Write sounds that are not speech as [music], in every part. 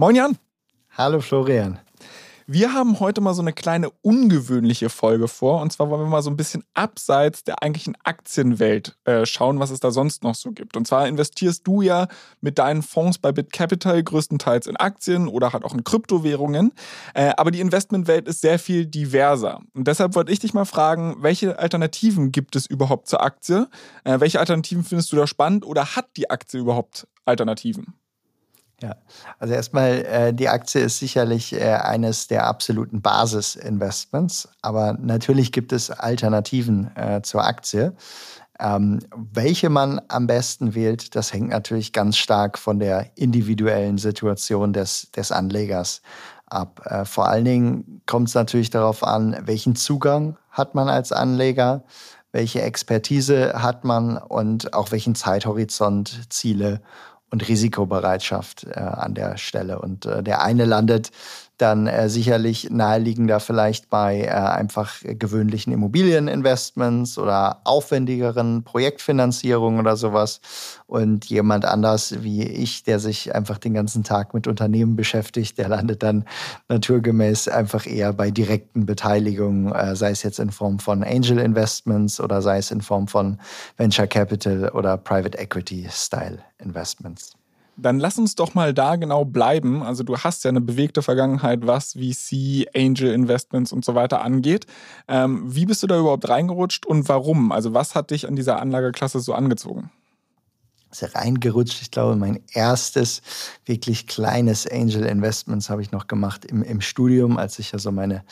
Moin Jan. Hallo Florian. Wir haben heute mal so eine kleine ungewöhnliche Folge vor. Und zwar wollen wir mal so ein bisschen abseits der eigentlichen Aktienwelt äh, schauen, was es da sonst noch so gibt. Und zwar investierst du ja mit deinen Fonds bei BitCapital größtenteils in Aktien oder halt auch in Kryptowährungen. Äh, aber die Investmentwelt ist sehr viel diverser. Und deshalb wollte ich dich mal fragen, welche Alternativen gibt es überhaupt zur Aktie? Äh, welche Alternativen findest du da spannend oder hat die Aktie überhaupt Alternativen? Ja, also erstmal, äh, die Aktie ist sicherlich äh, eines der absoluten Basisinvestments, aber natürlich gibt es Alternativen äh, zur Aktie. Ähm, welche man am besten wählt, das hängt natürlich ganz stark von der individuellen Situation des, des Anlegers ab. Äh, vor allen Dingen kommt es natürlich darauf an, welchen Zugang hat man als Anleger, welche Expertise hat man und auch welchen Zeithorizont, Ziele und Risikobereitschaft äh, an der Stelle. Und äh, der eine landet dann äh, sicherlich naheliegender vielleicht bei äh, einfach gewöhnlichen Immobilieninvestments oder aufwendigeren Projektfinanzierungen oder sowas. Und jemand anders wie ich, der sich einfach den ganzen Tag mit Unternehmen beschäftigt, der landet dann naturgemäß einfach eher bei direkten Beteiligungen, äh, sei es jetzt in Form von Angel Investments oder sei es in Form von Venture Capital oder Private Equity Style Investments. Dann lass uns doch mal da genau bleiben. Also du hast ja eine bewegte Vergangenheit, was VC, Angel Investments und so weiter angeht. Ähm, wie bist du da überhaupt reingerutscht und warum? Also was hat dich an dieser Anlageklasse so angezogen? Reingerutscht. Ich glaube, mein erstes wirklich kleines Angel Investments habe ich noch gemacht im, im Studium, als ich ja so meine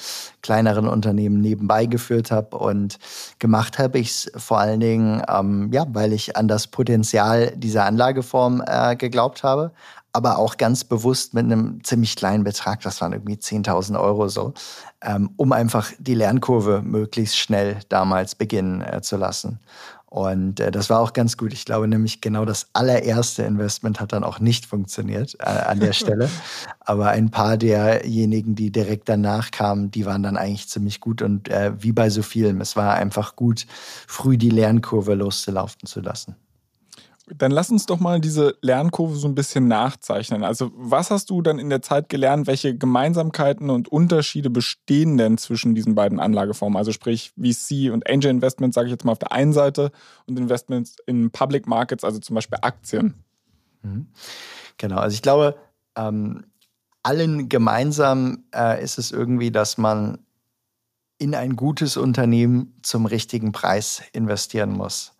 kleineren Unternehmen nebenbei geführt habe. Und gemacht habe ich es vor allen Dingen, ähm, ja, weil ich an das Potenzial dieser Anlageform äh, geglaubt habe, aber auch ganz bewusst mit einem ziemlich kleinen Betrag, das waren irgendwie 10.000 Euro so, ähm, um einfach die Lernkurve möglichst schnell damals beginnen äh, zu lassen. Und äh, das war auch ganz gut. Ich glaube nämlich, genau das allererste Investment hat dann auch nicht funktioniert äh, an der [laughs] Stelle. Aber ein paar derjenigen, die direkt danach kamen, die waren dann eigentlich ziemlich gut. Und äh, wie bei so vielen, es war einfach gut, früh die Lernkurve loszulaufen zu lassen. Dann lass uns doch mal diese Lernkurve so ein bisschen nachzeichnen. Also was hast du dann in der Zeit gelernt? Welche Gemeinsamkeiten und Unterschiede bestehen denn zwischen diesen beiden Anlageformen? Also sprich VC und Angel Investments, sage ich jetzt mal auf der einen Seite, und Investments in Public Markets, also zum Beispiel Aktien. Mhm. Genau, also ich glaube, ähm, allen gemeinsam äh, ist es irgendwie, dass man in ein gutes Unternehmen zum richtigen Preis investieren muss.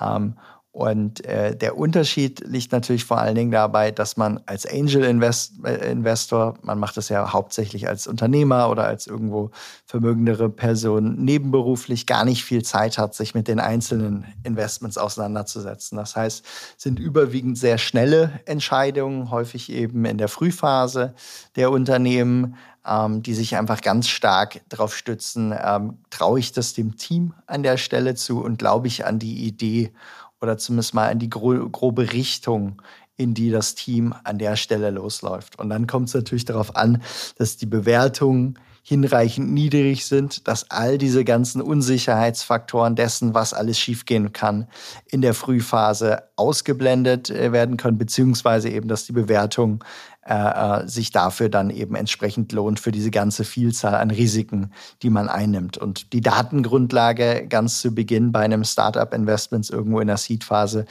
Ähm, und äh, der Unterschied liegt natürlich vor allen Dingen dabei, dass man als Angel Invest äh, Investor, man macht das ja hauptsächlich als Unternehmer oder als irgendwo vermögendere Person nebenberuflich, gar nicht viel Zeit hat, sich mit den einzelnen Investments auseinanderzusetzen. Das heißt, sind überwiegend sehr schnelle Entscheidungen, häufig eben in der Frühphase der Unternehmen, ähm, die sich einfach ganz stark darauf stützen, ähm, traue ich das dem Team an der Stelle zu und glaube ich an die Idee oder zumindest mal in die gro grobe Richtung, in die das Team an der Stelle losläuft. Und dann kommt es natürlich darauf an, dass die Bewertungen hinreichend niedrig sind, dass all diese ganzen Unsicherheitsfaktoren dessen, was alles schiefgehen kann, in der Frühphase ausgeblendet äh, werden können, beziehungsweise eben, dass die Bewertung äh, äh, sich dafür dann eben entsprechend lohnt für diese ganze Vielzahl an Risiken, die man einnimmt. Und die Datengrundlage ganz zu Beginn bei einem Startup-Investments irgendwo in der Seed-Phase,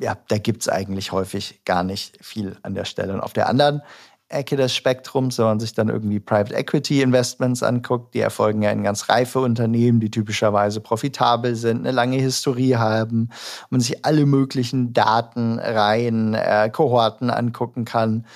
ja, da gibt es eigentlich häufig gar nicht viel an der Stelle. Und auf der anderen Ecke des Spektrums, wenn man sich dann irgendwie Private Equity Investments anguckt, die erfolgen ja in ganz reife Unternehmen, die typischerweise profitabel sind, eine lange Historie haben, man sich alle möglichen Datenreihen, äh, Kohorten angucken kann,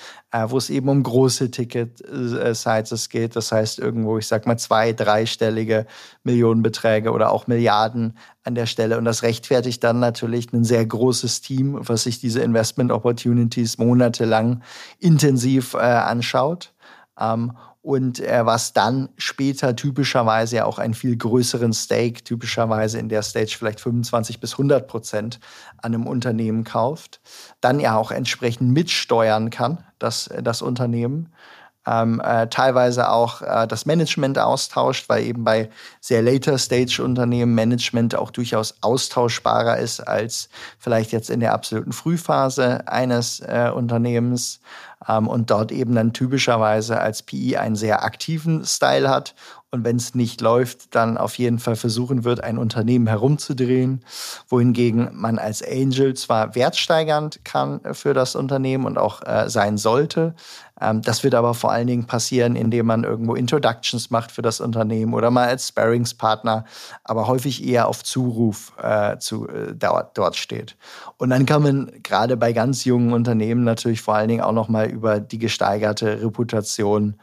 wo es eben um große Ticket-Sizes geht. Das heißt, irgendwo, ich sag mal, zwei-, dreistellige Millionenbeträge oder auch Milliarden an der Stelle. Und das rechtfertigt dann natürlich ein sehr großes Team, was sich diese Investment Opportunities monatelang intensiv äh, anschaut. Ähm, und äh, was dann später typischerweise ja auch einen viel größeren Stake, typischerweise in der Stage vielleicht 25 bis 100 Prozent an einem Unternehmen kauft, dann ja auch entsprechend mitsteuern kann, das, das Unternehmen ähm, äh, teilweise auch äh, das Management austauscht, weil eben bei sehr later Stage Unternehmen Management auch durchaus austauschbarer ist als vielleicht jetzt in der absoluten Frühphase eines äh, Unternehmens ähm, und dort eben dann typischerweise als PI einen sehr aktiven Style hat und wenn es nicht läuft, dann auf jeden Fall versuchen wird, ein Unternehmen herumzudrehen, wohingegen man als Angel zwar wertsteigernd kann für das Unternehmen und auch äh, sein sollte, ähm, das wird aber vor allen Dingen passieren, indem man irgendwo Introductions macht für das Unternehmen oder mal als Sparringspartner, aber häufig eher auf Zuruf äh, zu, äh, dort, steht. Und dann kann man gerade bei ganz jungen Unternehmen natürlich vor allen Dingen auch noch mal über die gesteigerte Reputation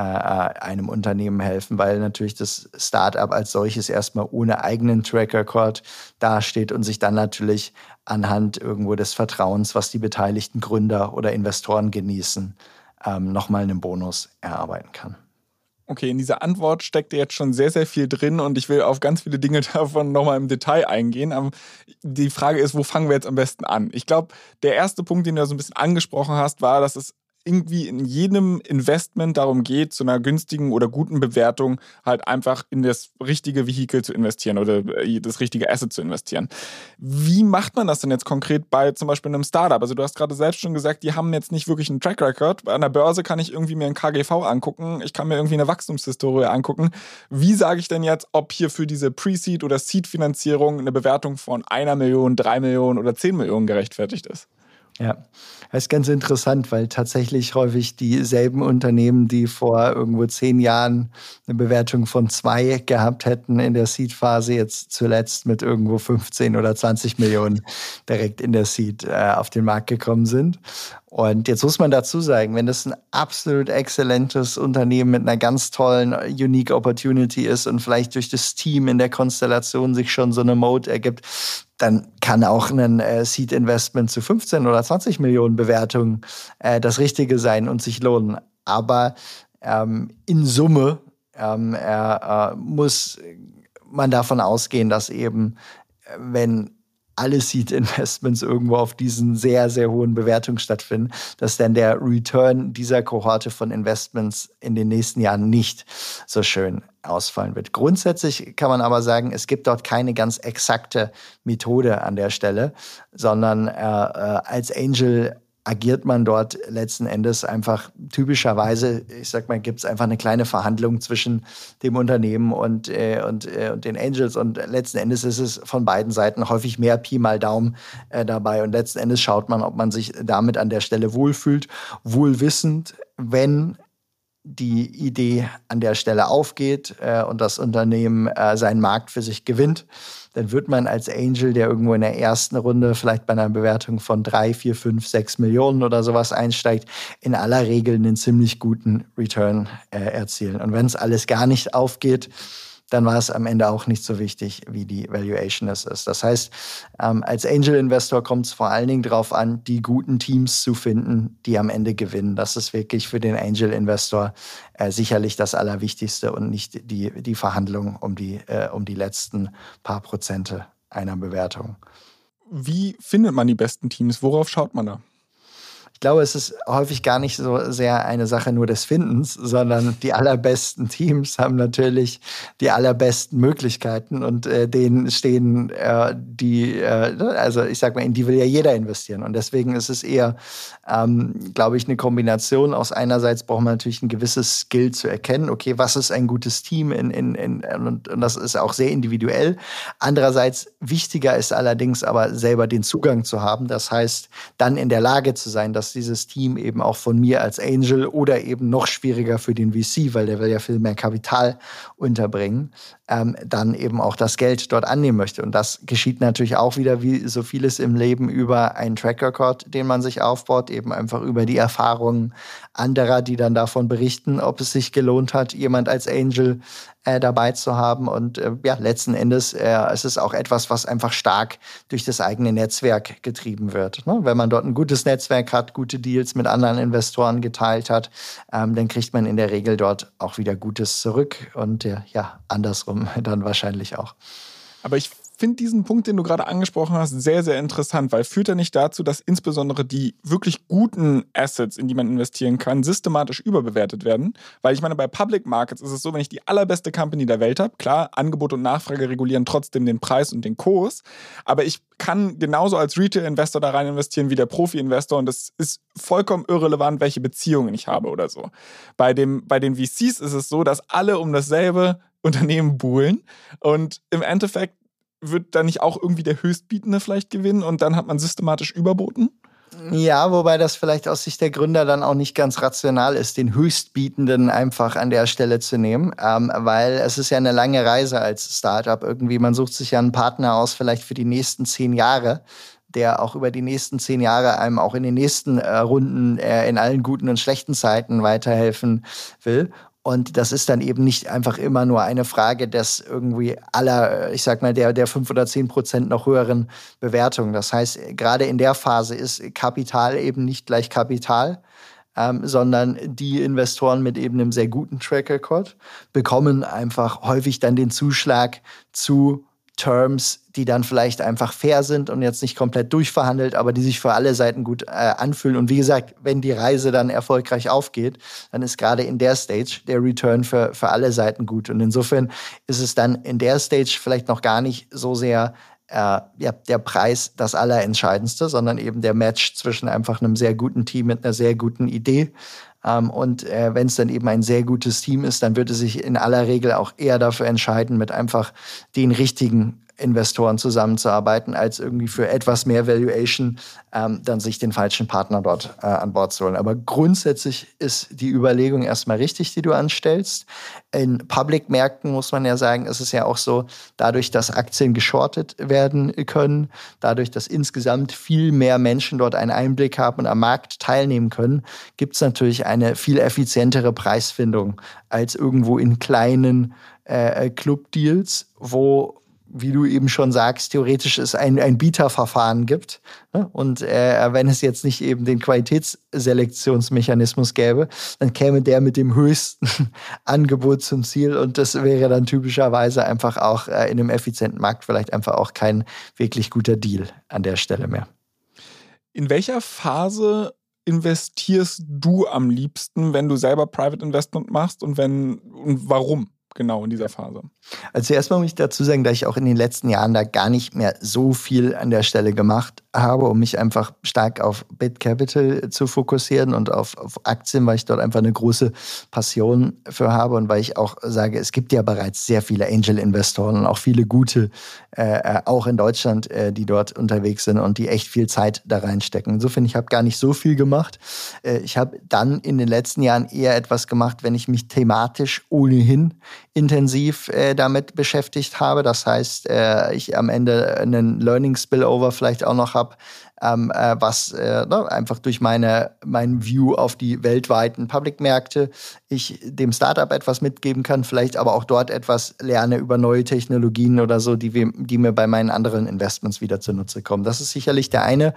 äh, einem Unternehmen helfen, weil natürlich das Startup als solches erstmal ohne eigenen Track Record dasteht und sich dann natürlich anhand irgendwo des Vertrauens, was die beteiligten Gründer oder Investoren genießen, ähm, nochmal einen Bonus erarbeiten kann. Okay, in dieser Antwort steckt jetzt schon sehr, sehr viel drin und ich will auf ganz viele Dinge [laughs] davon nochmal im Detail eingehen. Aber die Frage ist, wo fangen wir jetzt am besten an? Ich glaube, der erste Punkt, den du so ein bisschen angesprochen hast, war, dass es irgendwie in jedem Investment darum geht, zu einer günstigen oder guten Bewertung halt einfach in das richtige Vehikel zu investieren oder äh, das richtige Asset zu investieren. Wie macht man das denn jetzt konkret bei zum Beispiel einem Startup? Also du hast gerade selbst schon gesagt, die haben jetzt nicht wirklich einen Track Record. Bei einer Börse kann ich irgendwie mir ein KGV angucken, ich kann mir irgendwie eine Wachstumshistorie angucken. Wie sage ich denn jetzt, ob hier für diese Pre-Seed oder Seed-Finanzierung eine Bewertung von einer Million, drei Millionen oder zehn Millionen gerechtfertigt ist? Ja, das ist ganz interessant, weil tatsächlich häufig dieselben Unternehmen, die vor irgendwo zehn Jahren eine Bewertung von zwei gehabt hätten in der Seed-Phase, jetzt zuletzt mit irgendwo 15 oder 20 Millionen direkt in der Seed äh, auf den Markt gekommen sind. Und jetzt muss man dazu sagen, wenn das ein absolut exzellentes Unternehmen mit einer ganz tollen Unique Opportunity ist und vielleicht durch das Team in der Konstellation sich schon so eine Mode ergibt, dann kann auch ein äh, Seed Investment zu 15 oder 20 Millionen Bewertungen äh, das Richtige sein und sich lohnen. Aber ähm, in Summe ähm, äh, muss man davon ausgehen, dass eben, äh, wenn alle Seed-Investments irgendwo auf diesen sehr, sehr hohen Bewertungen stattfinden, dass dann der Return dieser Kohorte von Investments in den nächsten Jahren nicht so schön ausfallen wird. Grundsätzlich kann man aber sagen, es gibt dort keine ganz exakte Methode an der Stelle, sondern äh, äh, als Angel agiert man dort letzten Endes einfach typischerweise, ich sag mal, gibt es einfach eine kleine Verhandlung zwischen dem Unternehmen und, äh, und, äh, und den Angels. Und letzten Endes ist es von beiden Seiten häufig mehr Pi mal Daumen äh, dabei. Und letzten Endes schaut man, ob man sich damit an der Stelle wohlfühlt, wohlwissend, wenn die Idee an der Stelle aufgeht äh, und das Unternehmen äh, seinen Markt für sich gewinnt, dann wird man als Angel, der irgendwo in der ersten Runde vielleicht bei einer Bewertung von drei, vier, fünf, sechs Millionen oder sowas einsteigt, in aller Regel einen ziemlich guten Return äh, erzielen. Und wenn es alles gar nicht aufgeht, dann war es am Ende auch nicht so wichtig, wie die Valuation es ist. Das heißt, ähm, als Angel-Investor kommt es vor allen Dingen darauf an, die guten Teams zu finden, die am Ende gewinnen. Das ist wirklich für den Angel-Investor äh, sicherlich das Allerwichtigste und nicht die, die Verhandlung um die, äh, um die letzten paar Prozente einer Bewertung. Wie findet man die besten Teams? Worauf schaut man da? Ich glaube, es ist häufig gar nicht so sehr eine Sache nur des Findens, sondern die allerbesten Teams haben natürlich die allerbesten Möglichkeiten und äh, denen stehen äh, die, äh, also ich sag mal, in die will ja jeder investieren. Und deswegen ist es eher, ähm, glaube ich, eine Kombination aus einerseits braucht man natürlich ein gewisses Skill zu erkennen, okay, was ist ein gutes Team in, in, in, und, und das ist auch sehr individuell. Andererseits wichtiger ist allerdings aber selber den Zugang zu haben. Das heißt, dann in der Lage zu sein, das dieses Team eben auch von mir als Angel oder eben noch schwieriger für den VC, weil der will ja viel mehr Kapital unterbringen, ähm, dann eben auch das Geld dort annehmen möchte. Und das geschieht natürlich auch wieder wie so vieles im Leben über einen Track Record, den man sich aufbaut, eben einfach über die Erfahrungen anderer, die dann davon berichten, ob es sich gelohnt hat, jemand als Angel äh, dabei zu haben. Und äh, ja, letzten Endes äh, es ist es auch etwas, was einfach stark durch das eigene Netzwerk getrieben wird. Ne? Wenn man dort ein gutes Netzwerk hat, gute Deals mit anderen Investoren geteilt hat, ähm, dann kriegt man in der Regel dort auch wieder Gutes zurück und äh, ja, andersrum [laughs] dann wahrscheinlich auch. Aber ich finde diesen Punkt, den du gerade angesprochen hast, sehr, sehr interessant, weil führt er nicht dazu, dass insbesondere die wirklich guten Assets, in die man investieren kann, systematisch überbewertet werden? Weil ich meine, bei Public Markets ist es so, wenn ich die allerbeste Company der Welt habe, klar, Angebot und Nachfrage regulieren trotzdem den Preis und den Kurs, aber ich kann genauso als Retail-Investor da rein investieren wie der Profi-Investor und es ist vollkommen irrelevant, welche Beziehungen ich habe oder so. Bei, dem, bei den VCs ist es so, dass alle um dasselbe Unternehmen buhlen und im Endeffekt wird da nicht auch irgendwie der Höchstbietende vielleicht gewinnen und dann hat man systematisch überboten? Ja, wobei das vielleicht aus Sicht der Gründer dann auch nicht ganz rational ist, den Höchstbietenden einfach an der Stelle zu nehmen, ähm, weil es ist ja eine lange Reise als Startup irgendwie. Man sucht sich ja einen Partner aus, vielleicht für die nächsten zehn Jahre der auch über die nächsten zehn Jahre einem auch in den nächsten äh, Runden äh, in allen guten und schlechten Zeiten weiterhelfen will. Und das ist dann eben nicht einfach immer nur eine Frage des irgendwie aller, ich sag mal, der, der fünf oder zehn Prozent noch höheren Bewertungen. Das heißt, gerade in der Phase ist Kapital eben nicht gleich Kapital. Ähm, sondern die Investoren mit eben einem sehr guten Track Record bekommen einfach häufig dann den Zuschlag zu Terms, die dann vielleicht einfach fair sind und jetzt nicht komplett durchverhandelt, aber die sich für alle Seiten gut äh, anfühlen. Und wie gesagt, wenn die Reise dann erfolgreich aufgeht, dann ist gerade in der Stage der Return für, für alle Seiten gut. Und insofern ist es dann in der Stage vielleicht noch gar nicht so sehr äh, ja, der Preis das Allerentscheidendste, sondern eben der Match zwischen einfach einem sehr guten Team mit einer sehr guten Idee und äh, wenn es dann eben ein sehr gutes Team ist, dann wird es sich in aller Regel auch eher dafür entscheiden, mit einfach den richtigen Investoren zusammenzuarbeiten, als irgendwie für etwas mehr Valuation ähm, dann sich den falschen Partner dort äh, an Bord zu holen. Aber grundsätzlich ist die Überlegung erstmal richtig, die du anstellst. In Public-Märkten muss man ja sagen, ist es ja auch so, dadurch, dass Aktien geschortet werden können, dadurch, dass insgesamt viel mehr Menschen dort einen Einblick haben und am Markt teilnehmen können, gibt es natürlich eine viel effizientere Preisfindung als irgendwo in kleinen äh, Club-Deals, wo wie du eben schon sagst, theoretisch es ein, ein Bieterverfahren gibt. Ne? Und äh, wenn es jetzt nicht eben den Qualitätsselektionsmechanismus gäbe, dann käme der mit dem höchsten [laughs] Angebot zum Ziel. Und das wäre dann typischerweise einfach auch äh, in einem effizienten Markt vielleicht einfach auch kein wirklich guter Deal an der Stelle mehr. In welcher Phase investierst du am liebsten, wenn du selber Private Investment machst und wenn und warum? Genau in dieser Phase? Also erstmal muss ich dazu sagen, dass ich auch in den letzten Jahren da gar nicht mehr so viel an der Stelle gemacht habe, um mich einfach stark auf Bit Capital zu fokussieren und auf, auf Aktien, weil ich dort einfach eine große Passion für habe und weil ich auch sage, es gibt ja bereits sehr viele Angel-Investoren und auch viele gute, äh, äh, auch in Deutschland, äh, die dort unterwegs sind und die echt viel Zeit da reinstecken. Insofern, ich habe gar nicht so viel gemacht. Äh, ich habe dann in den letzten Jahren eher etwas gemacht, wenn ich mich thematisch ohnehin intensiv äh, damit beschäftigt habe. Das heißt, äh, ich am Ende einen Learning Spillover vielleicht auch noch habe, GitHub ähm, äh, was äh, ne, einfach durch meine mein View auf die weltweiten Public-Märkte ich dem Startup etwas mitgeben kann, vielleicht aber auch dort etwas lerne über neue Technologien oder so, die, wir, die mir bei meinen anderen Investments wieder zunutze kommen. Das ist sicherlich der eine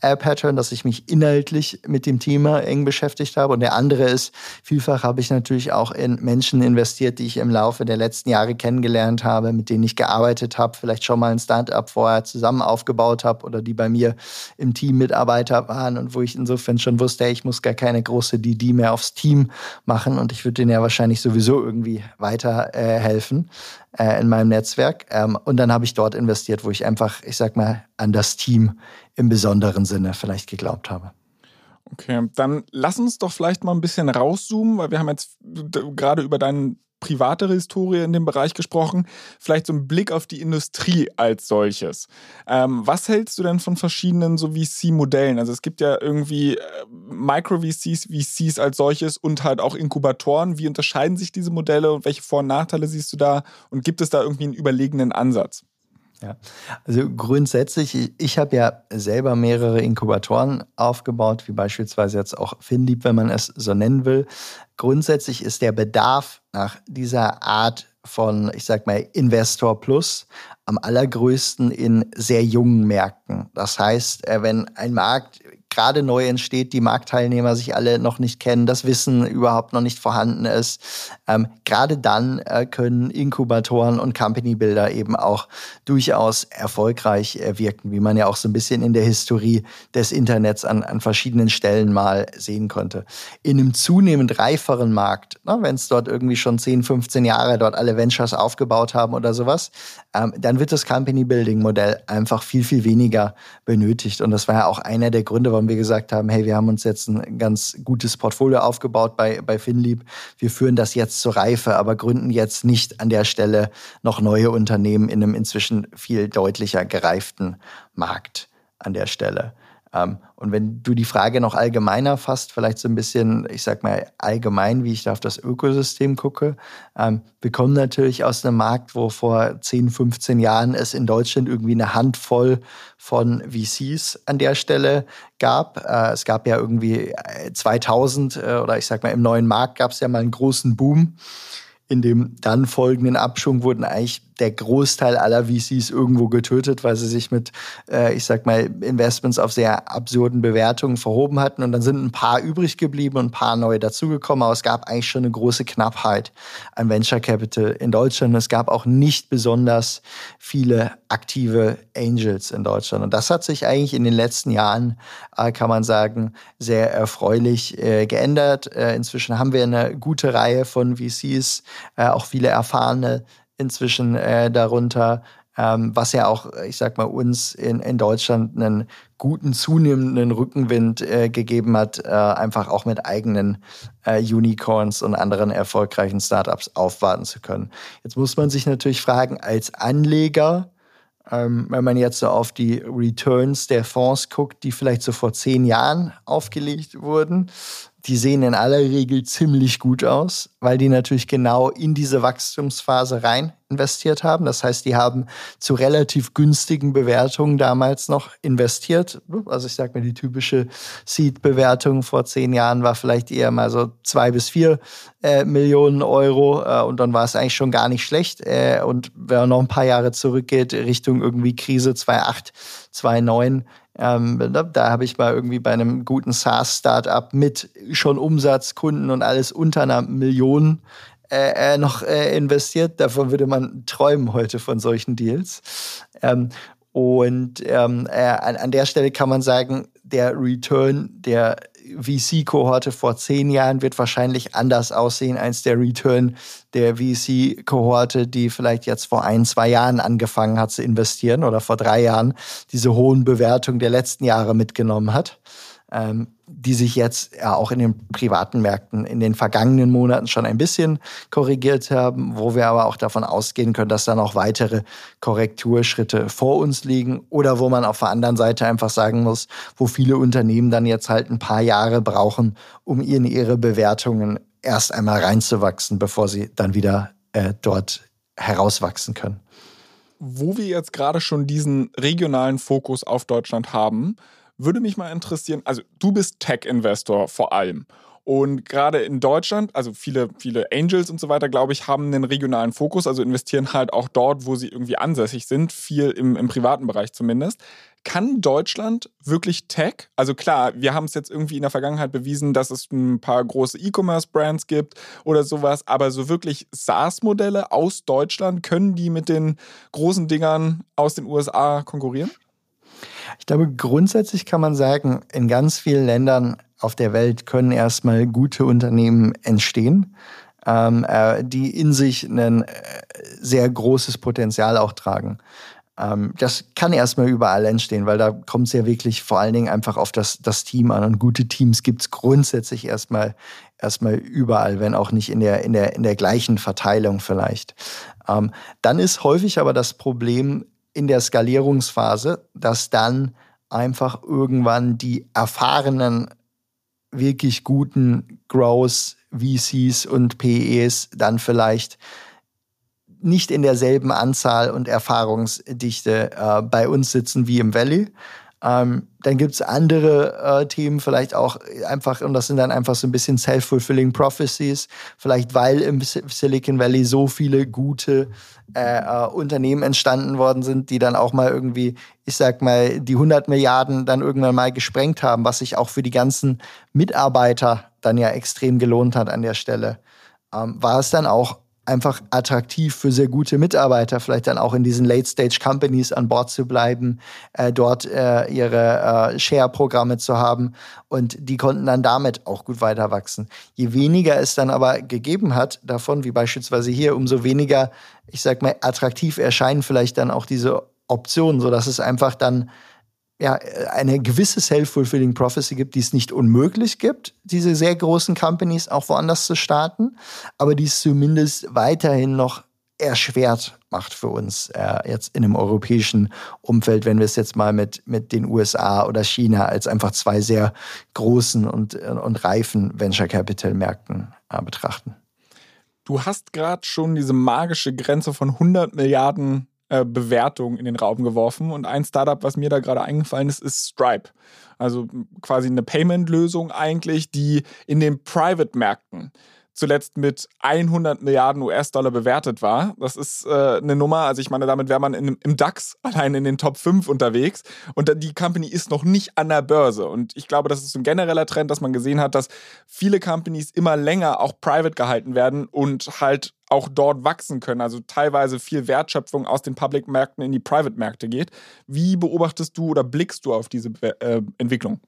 äh, Pattern, dass ich mich inhaltlich mit dem Thema eng beschäftigt habe. Und der andere ist, vielfach habe ich natürlich auch in Menschen investiert, die ich im Laufe der letzten Jahre kennengelernt habe, mit denen ich gearbeitet habe, vielleicht schon mal ein Startup vorher zusammen aufgebaut habe oder die bei mir im Team Mitarbeiter waren und wo ich insofern schon wusste, ich muss gar keine große DD mehr aufs Team machen und ich würde denen ja wahrscheinlich sowieso irgendwie weiterhelfen äh, äh, in meinem Netzwerk. Ähm, und dann habe ich dort investiert, wo ich einfach, ich sag mal, an das Team im besonderen Sinne vielleicht geglaubt habe. Okay, dann lass uns doch vielleicht mal ein bisschen rauszoomen, weil wir haben jetzt gerade über deinen privatere Historie in dem Bereich gesprochen. Vielleicht so ein Blick auf die Industrie als solches. Ähm, was hältst du denn von verschiedenen so VC-Modellen? Also es gibt ja irgendwie äh, Micro-VCs, VCs als solches und halt auch Inkubatoren. Wie unterscheiden sich diese Modelle und welche Vor- und Nachteile siehst du da? Und gibt es da irgendwie einen überlegenen Ansatz? Ja, also grundsätzlich, ich, habe ja selber mehrere Inkubatoren aufgebaut, wie beispielsweise jetzt auch Finlieb, wenn man es so nennen will. Grundsätzlich ist der Bedarf nach dieser Art von, ich sag mal, Investor Plus am allergrößten in sehr jungen Märkten. Das heißt, äh, wenn ein Markt gerade neu entsteht, die Marktteilnehmer sich alle noch nicht kennen, das Wissen überhaupt noch nicht vorhanden ist. Ähm, gerade dann äh, können Inkubatoren und Company Builder eben auch durchaus erfolgreich äh, wirken, wie man ja auch so ein bisschen in der Historie des Internets an, an verschiedenen Stellen mal sehen konnte. In einem zunehmend reiferen Markt, wenn es dort irgendwie schon 10, 15 Jahre dort alle Ventures aufgebaut haben oder sowas, ähm, dann wird das Company Building Modell einfach viel, viel weniger benötigt. Und das war ja auch einer der Gründe, warum wir gesagt haben, hey, wir haben uns jetzt ein ganz gutes Portfolio aufgebaut bei, bei Finlieb. Wir führen das jetzt zur Reife, aber gründen jetzt nicht an der Stelle noch neue Unternehmen in einem inzwischen viel deutlicher gereiften Markt an der Stelle. Ähm, und wenn du die Frage noch allgemeiner fasst, vielleicht so ein bisschen, ich sag mal allgemein, wie ich da auf das Ökosystem gucke, ähm, wir kommen natürlich aus einem Markt, wo vor 10, 15 Jahren es in Deutschland irgendwie eine Handvoll von VCs an der Stelle gab. Äh, es gab ja irgendwie 2000 äh, oder ich sag mal im neuen Markt gab es ja mal einen großen Boom. In dem dann folgenden Abschwung wurden eigentlich der Großteil aller VCs irgendwo getötet, weil sie sich mit, äh, ich sag mal, Investments auf sehr absurden Bewertungen verhoben hatten. Und dann sind ein paar übrig geblieben und ein paar neue dazugekommen. Aber es gab eigentlich schon eine große Knappheit an Venture Capital in Deutschland. Es gab auch nicht besonders viele aktive Angels in Deutschland. Und das hat sich eigentlich in den letzten Jahren, äh, kann man sagen, sehr erfreulich äh, geändert. Äh, inzwischen haben wir eine gute Reihe von VCs, äh, auch viele erfahrene inzwischen äh, darunter, ähm, was ja auch, ich sag mal, uns in, in Deutschland einen guten, zunehmenden Rückenwind äh, gegeben hat, äh, einfach auch mit eigenen äh, Unicorns und anderen erfolgreichen Startups aufwarten zu können. Jetzt muss man sich natürlich fragen, als Anleger, ähm, wenn man jetzt so auf die Returns der Fonds guckt, die vielleicht so vor zehn Jahren aufgelegt wurden, die sehen in aller Regel ziemlich gut aus, weil die natürlich genau in diese Wachstumsphase rein investiert haben. Das heißt, die haben zu relativ günstigen Bewertungen damals noch investiert. Also ich sage mal, die typische Seed-Bewertung vor zehn Jahren war vielleicht eher mal so zwei bis vier äh, Millionen Euro äh, und dann war es eigentlich schon gar nicht schlecht. Äh, und wenn man noch ein paar Jahre zurückgeht, Richtung irgendwie Krise 2008, 2009, ähm, ne, da habe ich mal irgendwie bei einem guten SaaS-Startup mit schon Umsatz, Kunden und alles unter einer Million äh, äh, noch äh, investiert. Davon würde man träumen heute von solchen Deals. Ähm, und ähm, äh, an, an der Stelle kann man sagen, der Return der VC-Kohorte vor zehn Jahren wird wahrscheinlich anders aussehen als der Return der VC-Kohorte, die vielleicht jetzt vor ein, zwei Jahren angefangen hat zu investieren oder vor drei Jahren diese hohen Bewertungen der letzten Jahre mitgenommen hat. Ähm, die sich jetzt ja auch in den privaten Märkten in den vergangenen Monaten schon ein bisschen korrigiert haben, wo wir aber auch davon ausgehen können, dass da noch weitere Korrekturschritte vor uns liegen oder wo man auf der anderen Seite einfach sagen muss, wo viele Unternehmen dann jetzt halt ein paar Jahre brauchen, um in ihre Bewertungen erst einmal reinzuwachsen, bevor sie dann wieder äh, dort herauswachsen können. Wo wir jetzt gerade schon diesen regionalen Fokus auf Deutschland haben, würde mich mal interessieren, also du bist Tech-Investor vor allem. Und gerade in Deutschland, also viele, viele Angels und so weiter, glaube ich, haben einen regionalen Fokus, also investieren halt auch dort, wo sie irgendwie ansässig sind, viel im, im privaten Bereich zumindest. Kann Deutschland wirklich Tech? Also klar, wir haben es jetzt irgendwie in der Vergangenheit bewiesen, dass es ein paar große E-Commerce-Brands gibt oder sowas, aber so wirklich SaaS-Modelle aus Deutschland, können die mit den großen Dingern aus den USA konkurrieren? Ich glaube, grundsätzlich kann man sagen, in ganz vielen Ländern auf der Welt können erstmal gute Unternehmen entstehen, ähm, äh, die in sich ein äh, sehr großes Potenzial auch tragen. Ähm, das kann erstmal überall entstehen, weil da kommt es ja wirklich vor allen Dingen einfach auf das, das Team an. Und gute Teams gibt es grundsätzlich erstmal, erstmal überall, wenn auch nicht in der, in der, in der gleichen Verteilung vielleicht. Ähm, dann ist häufig aber das Problem in der Skalierungsphase, dass dann einfach irgendwann die erfahrenen, wirklich guten Growth VCs und PEs dann vielleicht nicht in derselben Anzahl und Erfahrungsdichte äh, bei uns sitzen wie im Valley. Ähm, dann gibt es andere äh, Themen, vielleicht auch einfach, und das sind dann einfach so ein bisschen self-fulfilling prophecies, vielleicht weil im Silicon Valley so viele gute äh, äh, Unternehmen entstanden worden sind, die dann auch mal irgendwie, ich sag mal, die 100 Milliarden dann irgendwann mal gesprengt haben, was sich auch für die ganzen Mitarbeiter dann ja extrem gelohnt hat an der Stelle. Ähm, war es dann auch einfach attraktiv für sehr gute Mitarbeiter, vielleicht dann auch in diesen Late-Stage-Companies an Bord zu bleiben, äh, dort äh, ihre äh, Share-Programme zu haben und die konnten dann damit auch gut weiter wachsen. Je weniger es dann aber gegeben hat davon, wie beispielsweise hier, umso weniger, ich sag mal, attraktiv erscheinen vielleicht dann auch diese Optionen, sodass es einfach dann ja, eine gewisse Self-Fulfilling Prophecy gibt, die es nicht unmöglich gibt, diese sehr großen Companies auch woanders zu starten, aber die es zumindest weiterhin noch erschwert macht für uns äh, jetzt in einem europäischen Umfeld, wenn wir es jetzt mal mit, mit den USA oder China als einfach zwei sehr großen und, und reifen Venture Capital Märkten äh, betrachten. Du hast gerade schon diese magische Grenze von 100 Milliarden äh, Bewertung in den Raum geworfen. Und ein Startup, was mir da gerade eingefallen ist, ist Stripe. Also quasi eine Payment-Lösung eigentlich, die in den Private-Märkten zuletzt mit 100 Milliarden US-Dollar bewertet war. Das ist äh, eine Nummer, also ich meine, damit wäre man in, im DAX allein in den Top 5 unterwegs und die Company ist noch nicht an der Börse. Und ich glaube, das ist ein genereller Trend, dass man gesehen hat, dass viele Companies immer länger auch private gehalten werden und halt auch dort wachsen können, also teilweise viel Wertschöpfung aus den Public-Märkten in die Private-Märkte geht. Wie beobachtest du oder blickst du auf diese äh, Entwicklung?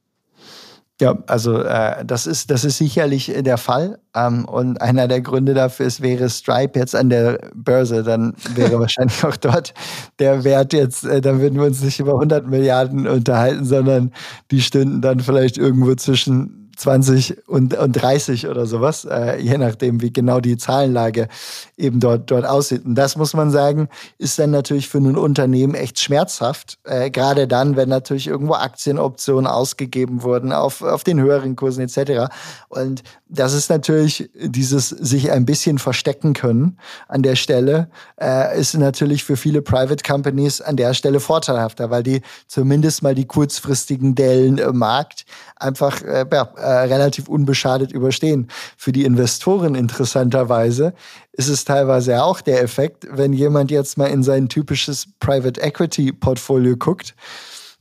Ja, also äh, das, ist, das ist sicherlich der Fall. Ähm, und einer der Gründe dafür ist, wäre Stripe jetzt an der Börse, dann wäre [laughs] wahrscheinlich auch dort der Wert jetzt, äh, dann würden wir uns nicht über 100 Milliarden unterhalten, sondern die stünden dann vielleicht irgendwo zwischen 20 und, und 30 oder sowas, äh, je nachdem, wie genau die Zahlenlage eben dort, dort aussieht. Und das muss man sagen, ist dann natürlich für ein Unternehmen echt schmerzhaft. Äh, Gerade dann, wenn natürlich irgendwo Aktienoptionen ausgegeben wurden auf, auf den höheren Kursen etc. Und das ist natürlich dieses sich ein bisschen verstecken können an der Stelle, äh, ist natürlich für viele Private Companies an der Stelle vorteilhafter, weil die zumindest mal die kurzfristigen Dellen im Markt einfach äh, ja, äh, relativ unbeschadet überstehen. Für die Investoren interessanterweise ist es teilweise auch der Effekt, wenn jemand jetzt mal in sein typisches Private Equity Portfolio guckt,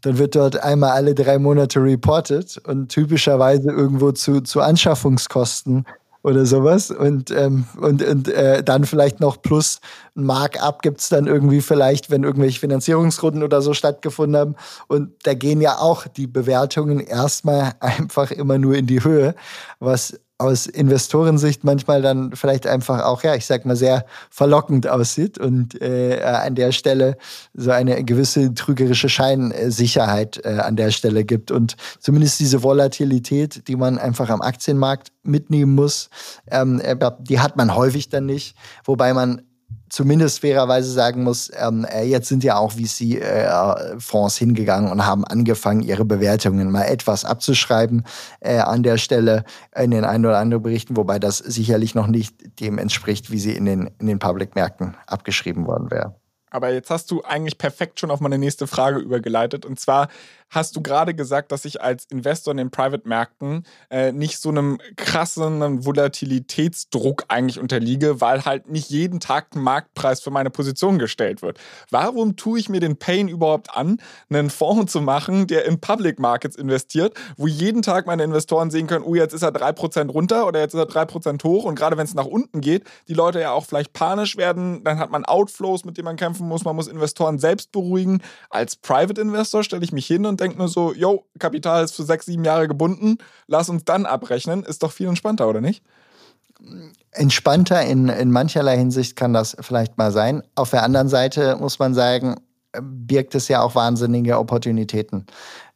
dann wird dort einmal alle drei Monate reported und typischerweise irgendwo zu, zu Anschaffungskosten oder sowas. Und, ähm, und, und äh, dann vielleicht noch plus ein Markup gibt es dann irgendwie vielleicht, wenn irgendwelche Finanzierungsrunden oder so stattgefunden haben. Und da gehen ja auch die Bewertungen erstmal [laughs] einfach immer nur in die Höhe, was aus Investorensicht manchmal dann vielleicht einfach auch, ja, ich sag mal, sehr verlockend aussieht und äh, an der Stelle so eine gewisse trügerische Scheinsicherheit äh, an der Stelle gibt. Und zumindest diese Volatilität, die man einfach am Aktienmarkt mitnehmen muss, ähm, äh, die hat man häufig dann nicht. Wobei man zumindest fairerweise sagen muss, ähm, äh, jetzt sind ja auch VC-Fonds äh, hingegangen und haben angefangen, ihre Bewertungen mal etwas abzuschreiben äh, an der Stelle in den ein oder anderen Berichten, wobei das sicherlich noch nicht dem entspricht, wie sie in den, in den Public-Märkten abgeschrieben worden wäre. Aber jetzt hast du eigentlich perfekt schon auf meine nächste Frage übergeleitet. Und zwar, hast du gerade gesagt, dass ich als Investor in den Private-Märkten äh, nicht so einem krassen Volatilitätsdruck eigentlich unterliege, weil halt nicht jeden Tag ein Marktpreis für meine Position gestellt wird. Warum tue ich mir den Pain überhaupt an, einen Fonds zu machen, der in Public Markets investiert, wo jeden Tag meine Investoren sehen können, oh, jetzt ist er 3% runter oder jetzt ist er 3% hoch und gerade wenn es nach unten geht, die Leute ja auch vielleicht panisch werden, dann hat man Outflows, mit denen man kämpfen muss, man muss Investoren selbst beruhigen. Als Private Investor stelle ich mich hin und denkt nur so, yo, Kapital ist für sechs, sieben Jahre gebunden, lass uns dann abrechnen, ist doch viel entspannter, oder nicht? Entspannter in, in mancherlei Hinsicht kann das vielleicht mal sein. Auf der anderen Seite muss man sagen, birgt es ja auch wahnsinnige Opportunitäten.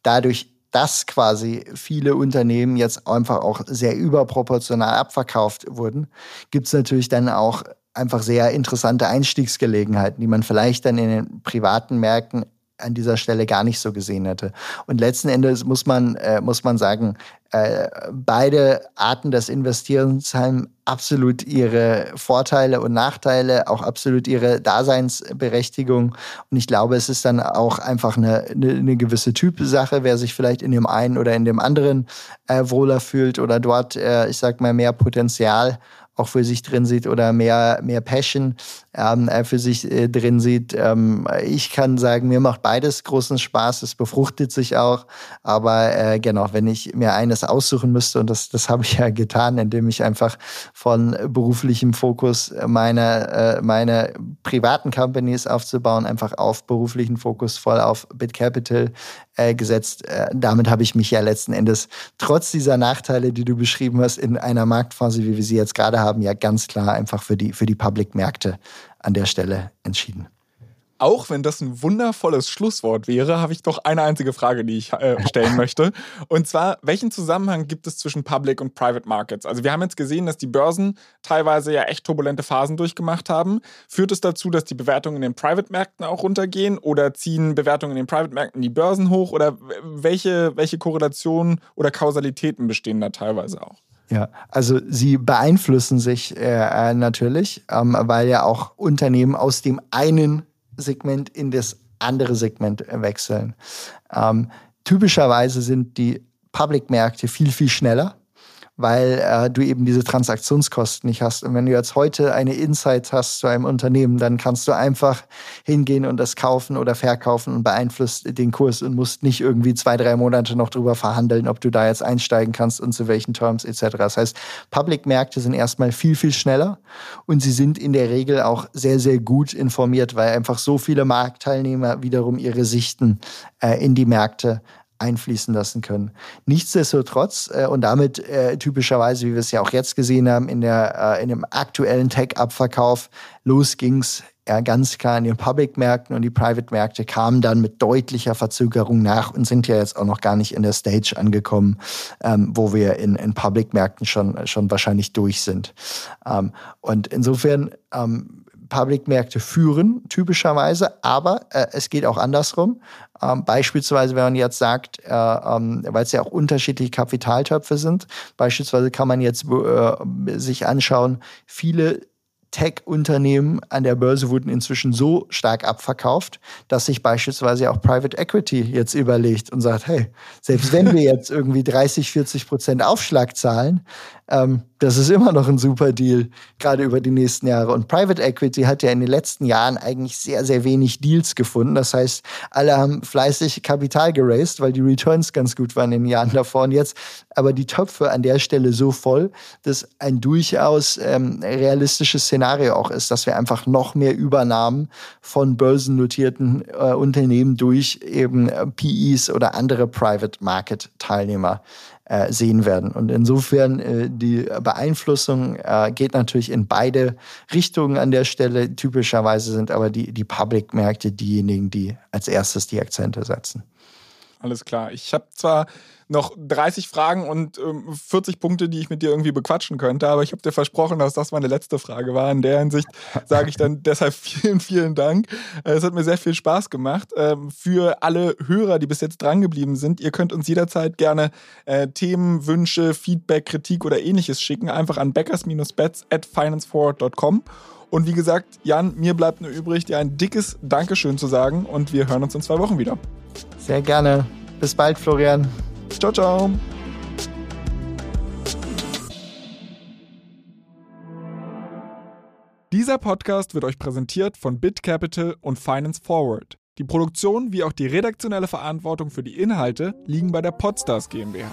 Dadurch dass quasi viele Unternehmen jetzt einfach auch sehr überproportional abverkauft wurden, gibt es natürlich dann auch einfach sehr interessante Einstiegsgelegenheiten, die man vielleicht dann in den privaten Märkten an dieser Stelle gar nicht so gesehen hätte. Und letzten Endes muss man, äh, muss man sagen, äh, beide Arten des Investierens haben absolut ihre Vorteile und Nachteile, auch absolut ihre Daseinsberechtigung. Und ich glaube, es ist dann auch einfach eine, eine, eine gewisse Typsache, wer sich vielleicht in dem einen oder in dem anderen äh, wohler fühlt oder dort, äh, ich sag mal, mehr Potenzial auch für sich drin sieht oder mehr, mehr Passion ähm, für sich äh, drin sieht. Ähm, ich kann sagen, mir macht beides großen Spaß, es befruchtet sich auch. Aber äh, genau, wenn ich mir eines aussuchen müsste, und das, das habe ich ja getan, indem ich einfach von beruflichem Fokus meine, äh, meine privaten Companies aufzubauen, einfach auf beruflichen Fokus voll auf BitCapital äh, gesetzt. Äh, damit habe ich mich ja letzten Endes trotz dieser Nachteile, die du beschrieben hast, in einer Marktphase, wie wir sie jetzt gerade haben, ja ganz klar einfach für die, für die Public-Märkte an der Stelle entschieden. Auch wenn das ein wundervolles Schlusswort wäre, habe ich doch eine einzige Frage, die ich äh, stellen [laughs] möchte. Und zwar, welchen Zusammenhang gibt es zwischen Public und Private Markets? Also wir haben jetzt gesehen, dass die Börsen teilweise ja echt turbulente Phasen durchgemacht haben. Führt es dazu, dass die Bewertungen in den Private-Märkten auch runtergehen oder ziehen Bewertungen in den Private-Märkten die Börsen hoch? Oder welche, welche Korrelationen oder Kausalitäten bestehen da teilweise auch? Ja, also sie beeinflussen sich äh, natürlich, ähm, weil ja auch Unternehmen aus dem einen Segment in das andere Segment wechseln. Ähm, typischerweise sind die Public-Märkte viel, viel schneller weil äh, du eben diese Transaktionskosten nicht hast. Und wenn du jetzt heute eine Insight hast zu einem Unternehmen, dann kannst du einfach hingehen und das kaufen oder verkaufen und beeinflusst den Kurs und musst nicht irgendwie zwei, drei Monate noch drüber verhandeln, ob du da jetzt einsteigen kannst und zu welchen Terms etc. Das heißt, Public-Märkte sind erstmal viel, viel schneller und sie sind in der Regel auch sehr, sehr gut informiert, weil einfach so viele Marktteilnehmer wiederum ihre Sichten äh, in die Märkte einfließen lassen können. Nichtsdestotrotz äh, und damit äh, typischerweise, wie wir es ja auch jetzt gesehen haben, in, der, äh, in dem aktuellen Tech-Abverkauf, los ging's ja ganz klar in den Public-Märkten und die Private-Märkte kamen dann mit deutlicher Verzögerung nach und sind ja jetzt auch noch gar nicht in der Stage angekommen, ähm, wo wir in, in Public-Märkten schon, schon wahrscheinlich durch sind. Ähm, und insofern ähm, Public-Märkte führen, typischerweise, aber äh, es geht auch andersrum. Ähm, beispielsweise, wenn man jetzt sagt, äh, ähm, weil es ja auch unterschiedliche Kapitaltöpfe sind, beispielsweise kann man jetzt äh, sich anschauen, viele Tech-Unternehmen an der Börse wurden inzwischen so stark abverkauft, dass sich beispielsweise auch Private Equity jetzt überlegt und sagt, hey, selbst wenn wir [laughs] jetzt irgendwie 30, 40 Prozent Aufschlag zahlen, ähm, das ist immer noch ein super Deal, gerade über die nächsten Jahre. Und Private Equity hat ja in den letzten Jahren eigentlich sehr, sehr wenig Deals gefunden. Das heißt, alle haben fleißig Kapital geraced, weil die Returns ganz gut waren in den Jahren davor. Und jetzt aber die Töpfe an der Stelle so voll, dass ein durchaus ähm, realistisches Szenario auch ist, dass wir einfach noch mehr Übernahmen von börsennotierten äh, Unternehmen durch eben äh, PEs oder andere Private Market Teilnehmer äh, sehen werden. Und insofern äh, die Beeinflussung äh, geht natürlich in beide Richtungen an der Stelle. Typischerweise sind aber die, die Public-Märkte diejenigen, die als erstes die Akzente setzen. Alles klar. Ich habe zwar noch 30 Fragen und ähm, 40 Punkte, die ich mit dir irgendwie bequatschen könnte. Aber ich habe dir versprochen, dass das meine letzte Frage war. In der Hinsicht sage ich dann [laughs] deshalb vielen, vielen Dank. Äh, es hat mir sehr viel Spaß gemacht. Ähm, für alle Hörer, die bis jetzt drangeblieben sind, ihr könnt uns jederzeit gerne äh, Themen, Wünsche, Feedback, Kritik oder ähnliches schicken. Einfach an backers-bets at financeforward.com. Und wie gesagt, Jan, mir bleibt nur übrig, dir ein dickes Dankeschön zu sagen und wir hören uns in zwei Wochen wieder. Sehr gerne. Bis bald, Florian. Ciao, ciao. Dieser Podcast wird euch präsentiert von BitCapital und Finance Forward. Die Produktion wie auch die redaktionelle Verantwortung für die Inhalte liegen bei der Podstars GmbH.